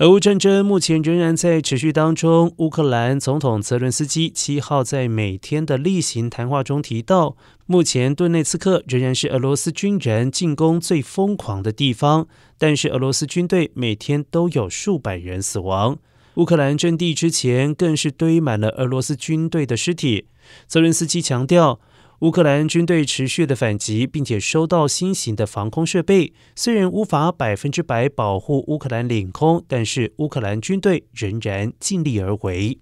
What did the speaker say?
俄乌战争目前仍然在持续当中。乌克兰总统泽伦斯基七号在每天的例行谈话中提到，目前顿内茨克仍然是俄罗斯军人进攻最疯狂的地方，但是俄罗斯军队每天都有数百人死亡。乌克兰阵地之前更是堆满了俄罗斯军队的尸体。泽伦斯基强调。乌克兰军队持续的反击，并且收到新型的防空设备。虽然无法百分之百保护乌克兰领空，但是乌克兰军队仍然尽力而为。